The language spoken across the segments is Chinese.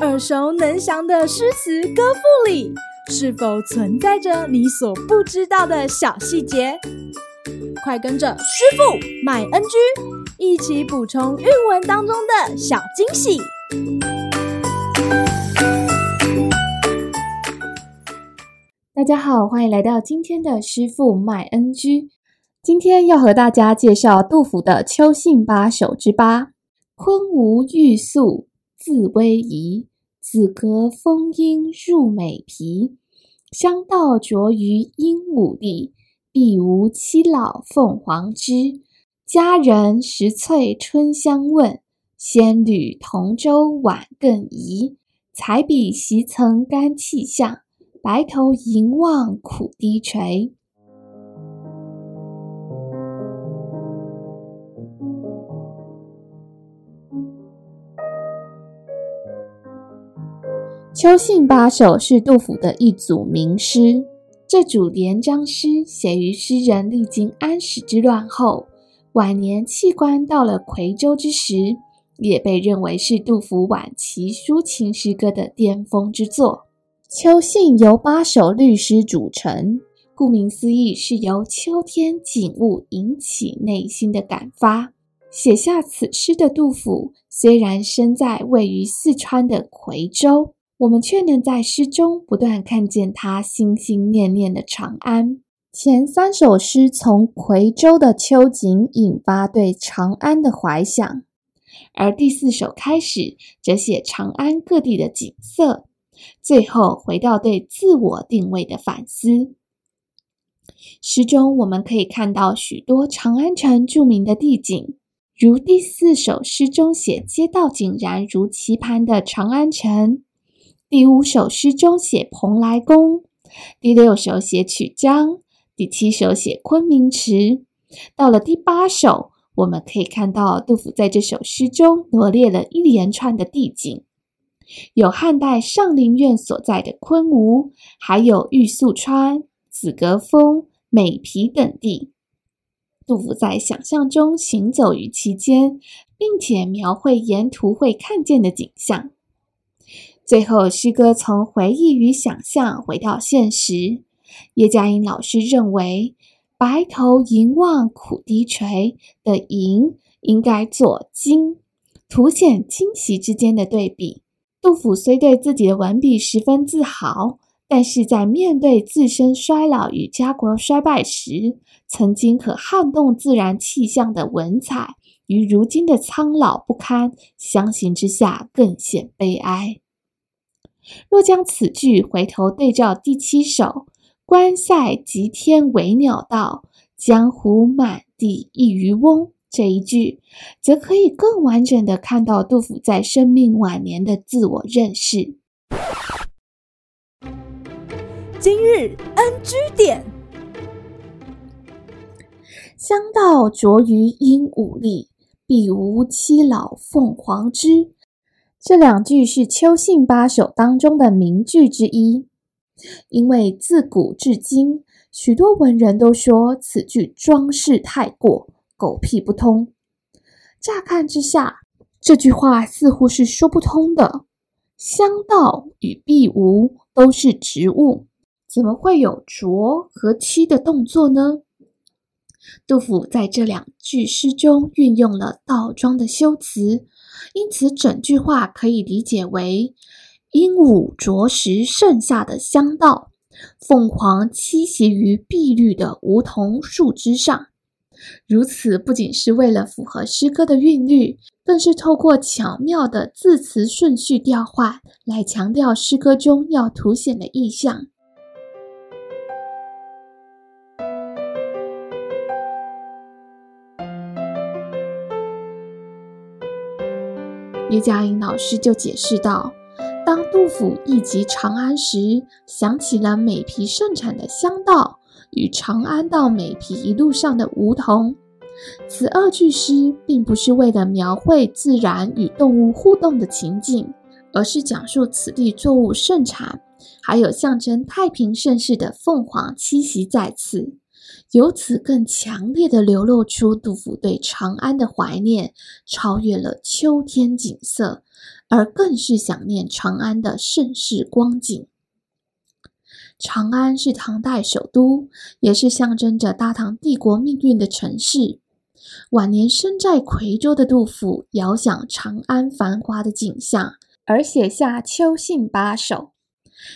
耳熟能详的诗词歌赋里，是否存在着你所不知道的小细节？快跟着师傅麦恩居一起补充韵文当中的小惊喜！大家好，欢迎来到今天的师傅麦恩居。今天要和大家介绍杜甫的《秋兴八首》之八：昆吾玉素自逶宜，子革风音入美皮。香道啄于鹦鹉栗，碧梧栖老凤凰枝。佳人拾翠春相问，仙侣同舟晚更移。彩笔习曾干气象，白头吟望苦低垂。《秋兴八首》是杜甫的一组名诗。这组连章诗写于诗人历经安史之乱后，晚年弃官到了夔州之时，也被认为是杜甫晚期抒情诗歌的巅峰之作。《秋兴》由八首律诗组成，顾名思义，是由秋天景物引起内心的感发。写下此诗的杜甫，虽然身在位于四川的夔州。我们却能在诗中不断看见他心心念念的长安。前三首诗从夔州的秋景引发对长安的怀想，而第四首开始则写长安各地的景色，最后回到对自我定位的反思。诗中我们可以看到许多长安城著名的地景，如第四首诗中写街道井然如棋盘的长安城。第五首诗中写蓬莱宫，第六首写曲江，第七首写昆明池。到了第八首，我们可以看到杜甫在这首诗中罗列了一连串的地景，有汉代上林苑所在的昆吾，还有玉素川、紫阁峰、美皮等地。杜甫在想象中行走于其间，并且描绘沿途会看见的景象。最后，诗歌从回忆与想象回到现实。叶嘉莹老师认为，“白头吟望苦低垂”的“吟”应该作“惊”，凸显惊喜之间的对比。杜甫虽对自己的文笔十分自豪，但是在面对自身衰老与家国衰败时，曾经可撼动自然气象的文采，与如今的苍老不堪相形之下，更显悲哀。若将此句回头对照第七首“关塞极天为鸟道，江湖满地一渔翁”这一句，则可以更完整地看到杜甫在生命晚年的自我认识。今日 NG 点：香道啄于鹦鹉栗，碧梧栖老凤凰枝。这两句是《秋兴八首》当中的名句之一，因为自古至今，许多文人都说此句装饰太过，狗屁不通。乍看之下，这句话似乎是说不通的。香道与碧梧都是植物，怎么会有啄和栖的动作呢？杜甫在这两句诗中运用了倒装的修辞。因此，整句话可以理解为：鹦鹉啄食剩下的香稻，凤凰栖息于碧绿的梧桐树枝上。如此不仅是为了符合诗歌的韵律，更是透过巧妙的字词顺序调换，来强调诗歌中要凸显的意象。叶嘉莹老师就解释道：“当杜甫忆及长安时，想起了美皮盛产的香道与长安到美皮一路上的梧桐。此二句诗并不是为了描绘自然与动物互动的情景，而是讲述此地作物盛产，还有象征太平盛世的凤凰栖息在此，由此更强烈地流露出杜甫对长安的怀念，超越了秋天景色，而更是想念长安的盛世光景。长安是唐代首都，也是象征着大唐帝国命运的城市。晚年身在夔州的杜甫，遥想长安繁华的景象，而写下《秋兴八首》。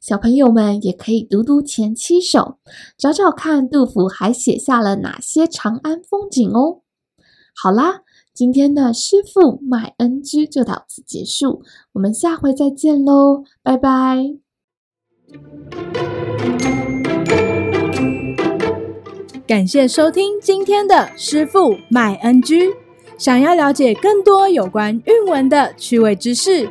小朋友们也可以读读前七首，找找看杜甫还写下了哪些长安风景哦。好啦，今天的诗赋卖恩居就到此结束，我们下回再见喽，拜拜。感谢收听今天的诗赋卖恩居。想要了解更多有关韵文的趣味知识，